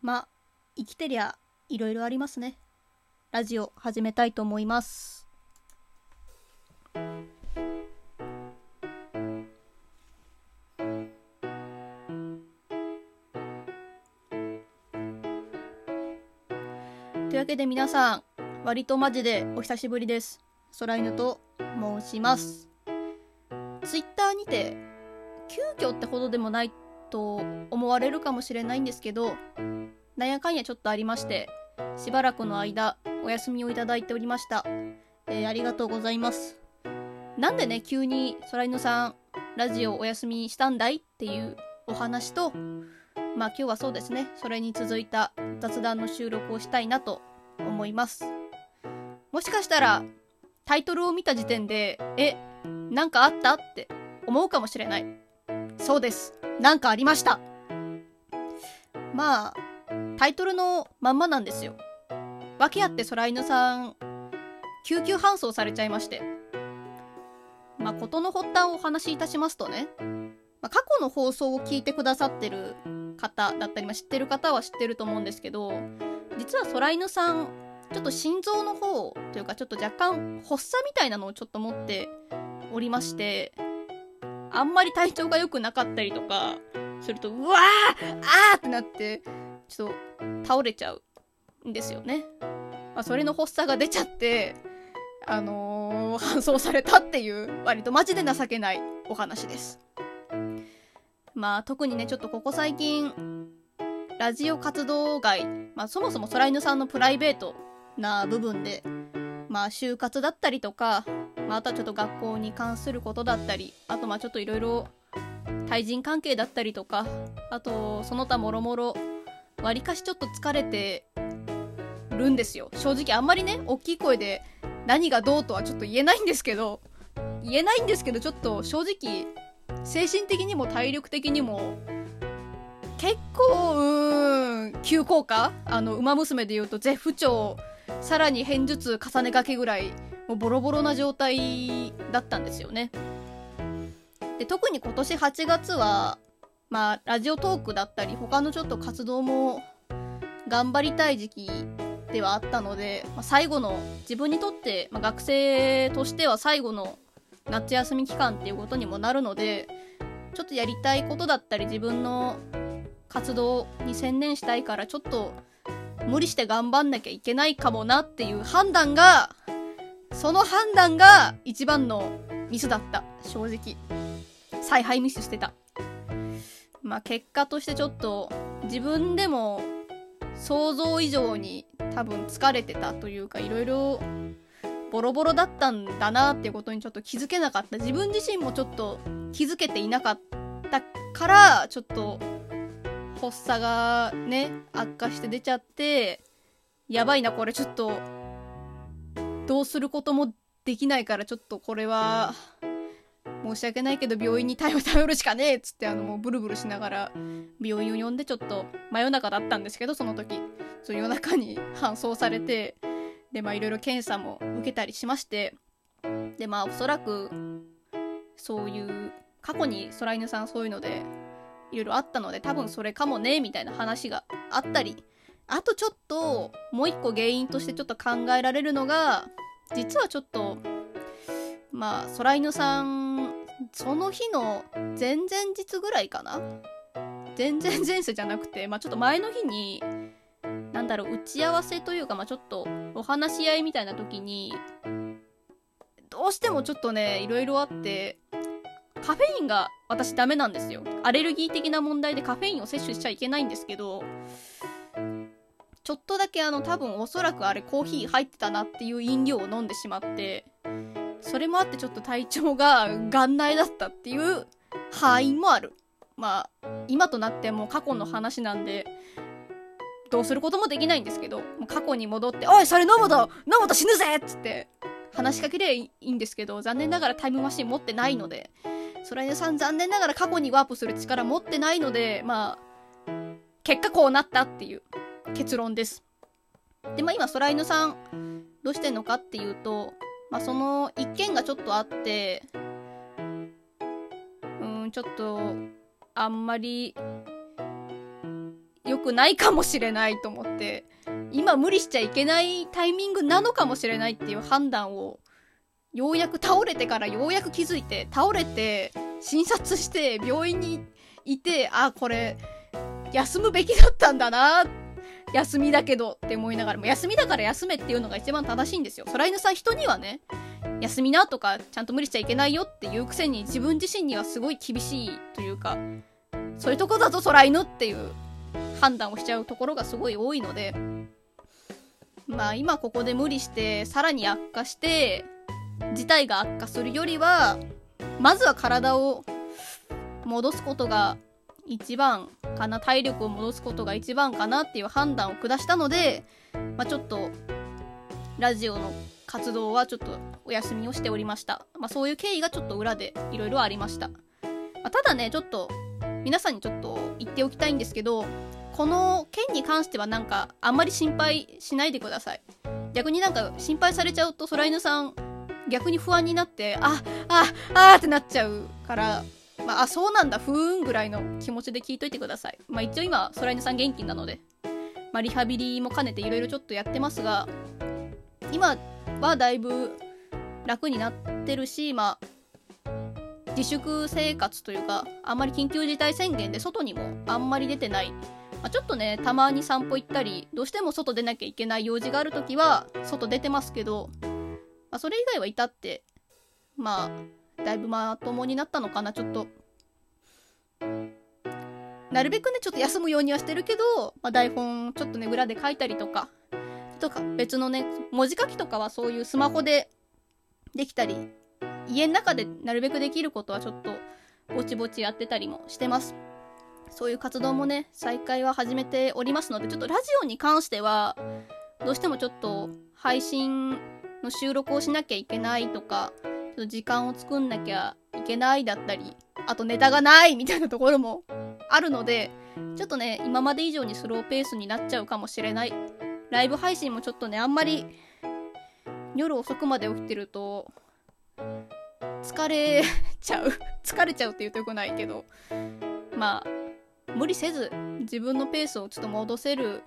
まあ生きてりゃいろいろありますね。ラジオ始めたいと思います。というわけで皆さん割とマジでお久しぶりです。空犬と申します。ツイッターにて急遽ってほどでもないと思われるかもしれないんですけどなんやかんやちょっとありましてしばらくの間お休みをいただいておりました、えー、ありがとうございます。なんでね急に空犬さんラジオお休みしたんだい？っていうお話とまあ今日はそうですねそれに続いた雑談の収録をしたいなと思います。もしかしたらタイトルを見た時点でえなんかあった？って思うかもしれない。そうです。なんかありました。まあタイトルのまんまなんですよ。訳あって空犬さん救急搬送されちゃいまして。まあ事の発端をお話しいたしますとね、まあ、過去の放送を聞いてくださってる方だったり、まあ、知ってる方は知ってると思うんですけど実は空犬さんちょっと心臓の方というかちょっと若干発作みたいなのをちょっと持っておりましてあんまり体調が良くなかったりとかするとうわーあーってなってちょっと倒れちゃうんですよね。まあ、それの発作が出ちゃってあのー、搬送されたっていう割とマジで情けないお話です。まあ特にねちょっとここ最近ラジオ活動外、まあ、そもそも空犬さんのプライベートな部分でまあ就活だったりとか、まあ、あとはちょっと学校に関することだったりあとまあちょっといろいろ対人関係だったりとかあとその他もろもろわりかしちょっと疲れてるんですよ。正直あんまりね大きい声で何がどうとはちょっと言えないんですけど言えないんですけどちょっと正直精神的にも体力的にも結構うーん急降下。あの「ウマ娘」で言うと絶不調。さらに片頭痛重ねがけぐらい。もうボロボロな状態だったんですよね。で特に今年8月はまあラジオトークだったり他のちょっと活動も頑張りたい時期ではあったので、まあ、最後の自分にとって、まあ、学生としては最後の夏休み期間っていうことにもなるのでちょっとやりたいことだったり自分の活動に専念したいからちょっと無理して頑張んなきゃいけないかもなっていう判断がその判断が一番のミスだった。正直。采配ミスしてた。まあ結果としてちょっと自分でも想像以上に多分疲れてたというかいろいろボロボロだったんだなっていうことにちょっと気づけなかった。自分自身もちょっと気づけていなかったからちょっと発作がね悪化して出ちゃってやばいなこれちょっとどうすることもできないからちょっとこれは申し訳ないけど病院に頼るしかねえっつってあのもうブルブルしながら病院を呼んでちょっと真夜中だったんですけどその時。そう夜中に搬送されてでまあいろいろ検査も受けたりしましてでまあおそらくそういう過去に空犬さんそういうのでいろいろあったので多分それかもねみたいな話があったりあとちょっともう一個原因としてちょっと考えられるのが実はちょっとまあ空犬さんその日の前々日ぐらいかな？前々前世じゃなくてまあちょっと前の日になんだろう打ち合わせというかまあちょっとお話し合いみたいな時にどうしてもちょっとねいろいろあってカフェインが私ダメなんですよ。アレルギー的な問題でカフェインを摂取しちゃいけないんですけど、ちょっとだけあの多分おそらくあれコーヒー入ってたなっていう飲料を飲んでしまって、それもあってちょっと体調が元内だったっていう敗因もある。まあ、今となっても過去の話なんで、どうすることもできないんですけど、過去に戻って、おい、それ飲むと飲むと死ぬぜ！っつって、話しかけりゃいいんですけど、残念ながらタイムマシン持ってないので、空犬さん残念ながら過去にワープする力持ってないので、まあ、結果こうなったっていう結論です。で、まあ今空犬さんどうしてんのかっていうと、まあその一件がちょっとあって、うん、ちょっと、あんまり、良くないかもしれないと思って、今無理しちゃいけないタイミングなのかもしれないっていう判断を、ようやく倒れてからようやく気づいて、倒れて、診察して病院にいて、あ、これ、休むべきだったんだなっ、休みだけどって思いながらも、休みだから休めっていうのが一番正しいんですよ。空犬さん人にはね、休みなとか、ちゃんと無理しちゃいけないよっていうくせに、自分自身にはすごい厳しいというか、そういうとこだぞ空犬っていう判断をしちゃうところがすごい多いので、まあ今ここで無理してさらに悪化して事態が悪化するよりはまずは体を戻すことが一番かな体力を戻すことが一番かなっていう判断を下したので、まあ、ちょっとラジオの活動はちょっとお休みをしておりました、まあ、そういう経緯がちょっと裏でいろいろありました、まあ、ただねちょっと皆さんにちょっと言っておきたいんですけどこの件に関してはなんかあんまり心配しないでください。逆になんか心配されちゃうと空犬さん逆に不安になってあああってなっちゃうからまあ、あそうなんだ。ふーんぐらいの気持ちで聞いといてください。まあ一応今空犬さん元気なので。まあリハビリも兼ねていろいろちょっとやってますが今はだいぶ楽になってるしまあ自粛生活というかあんまり緊急事態宣言で外にもあんまり出てない。まあ、ちょっとね、たまに散歩行ったり、どうしても外出なきゃいけない用事があるときは、外出てますけど、まあ、それ以外は至って、まあ、だいぶまともになったのかな、ちょっと。なるべくね、ちょっと休むようにはしてるけど、まあ、台本ちょっとね、裏で書いたりとか、とか別のね、文字書きとかはそういうスマホでできたり、家の中でなるべくできることはちょっとぼちぼちやってたりもしてます。そういう活動もね、再開は始めておりますので、ちょっとラジオに関しては、どうしてもちょっと配信の収録をしなきゃいけないとか、ちょっと時間を作んなきゃいけないだったり、あとネタがないみたいなところもあるので、ちょっとね、今まで以上にスローペースになっちゃうかもしれない。ライブ配信もちょっとね、あんまり夜遅くまで起きてると、疲れちゃう。疲れちゃうって言うとよくないけど、まあ、無理せず自分のペースをちょっと戻せる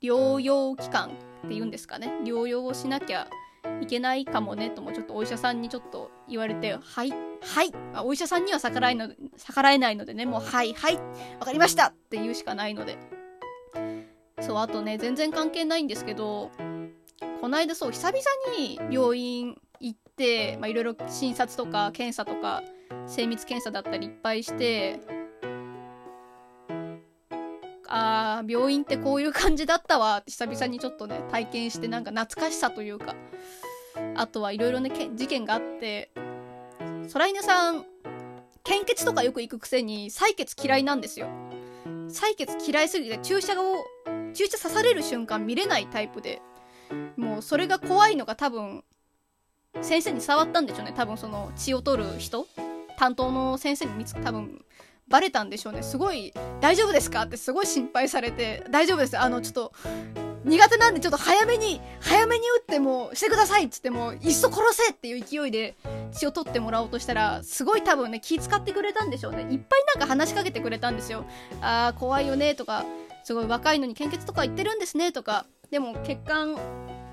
療養期間っていうんですかね。療養をしなきゃいけないかもねともちょっとお医者さんにちょっと言われてはいはい。お医者さんには逆らえの逆らえないのでねもうはいはいわかりましたって言うしかないので。そうあとね全然関係ないんですけどこの間そう久々に病院行っていろいろ診察とか検査とか精密検査だったりいっぱいしてあー病院ってこういう感じだったわって久々にちょっとね体験してなんか懐かしさというかあとはいろいろね事件があって空犬さん献血とかよく行くくせに採血嫌いなんですよ。採血嫌いすぎて注射を注射刺される瞬間見れないタイプで。もうそれが怖いのが多分先生に触ったんでしょうね。多分その血を取る人。担当の先生に見つ多分バレたんでしょうね。すごい大丈夫ですか？ってすごい心配されて大丈夫です。あのちょっと苦手なんでちょっと早めに早めに打ってもしてくださいっつってもいっそ殺せっていう勢いで血を取ってもらおうとしたらすごい多分ね気使ってくれたんでしょうね。いっぱいなんか話しかけてくれたんですよ。あー怖いよねとかすごい若いのに献血とか言ってるんですねとか。でも血管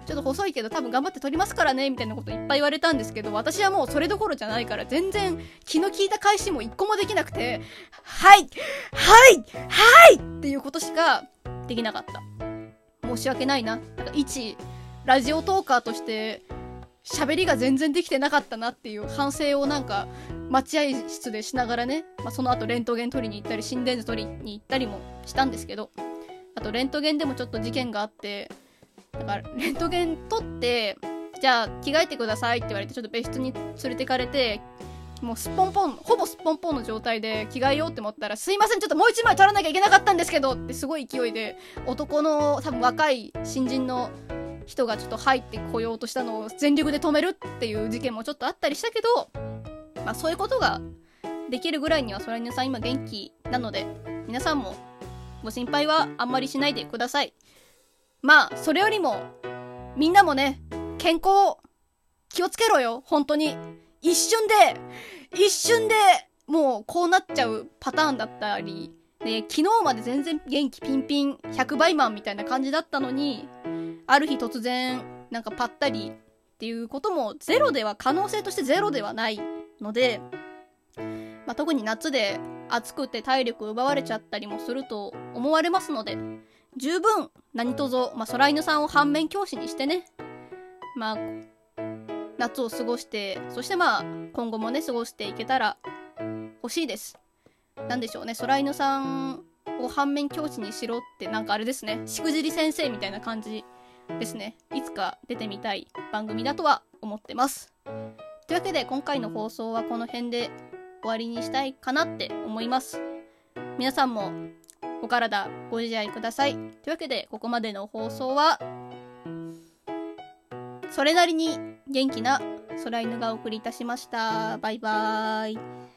ちょっと細いけど多分頑張って撮りますからねみたいなこといっぱい言われたんですけど私はもうそれどころじゃないから全然気の利いた返しも一個もできなくてはいはいはいっていうことしかできなかった。申し訳ないな。なんか一ラジオトーカーとして喋りが全然できてなかったなっていう反省をなんか待合室でしながらね、まあ、その後レントゲン取りに行ったり心電図取りに行ったりもしたんですけどあとレントゲンでもちょっと事件があってだからレントゲン取ってじゃあ着替えてくださいって言われてちょっと別室に連れてかれてもうすっぽんぽんほぼすっぽんぽんの状態で着替えようって思ったらすいませんちょっともう一枚取らなきゃいけなかったんですけどってすごい勢いで男の多分若い新人の人がちょっと入ってこようとしたのを全力で止めるっていう事件もちょっとあったりしたけどまあそういうことができるぐらいにはそれ皆さん今元気なので皆さんもご心配はあんまりしないでくださいまあ、それよりも、みんなもね、健康、気をつけろよ、本当に。一瞬で、一瞬で、もうこうなっちゃうパターンだったりで、昨日まで全然元気ピンピン100倍マンみたいな感じだったのに、ある日突然、なんかぱったりっていうこともゼロでは、可能性としてゼロではないので、まあ、特に夏で暑くて体力奪われちゃったりもすると思われますので、十分何とぞ、まあ、空犬さんを反面教師にしてね、まあ、夏を過ごして、そしてまあ、今後もね、過ごしていけたら欲しいです。なんでしょうね、空犬さんを反面教師にしろってなんかあれですね、しくじり先生みたいな感じですね。いつか出てみたい番組だとは思ってます。というわけで今回の放送はこの辺で終わりにしたいかなって思います。皆さんもお体ご自愛ください。というわけでここまでの放送はそれなりに元気な空犬がお送りいたしました。バイバーイ。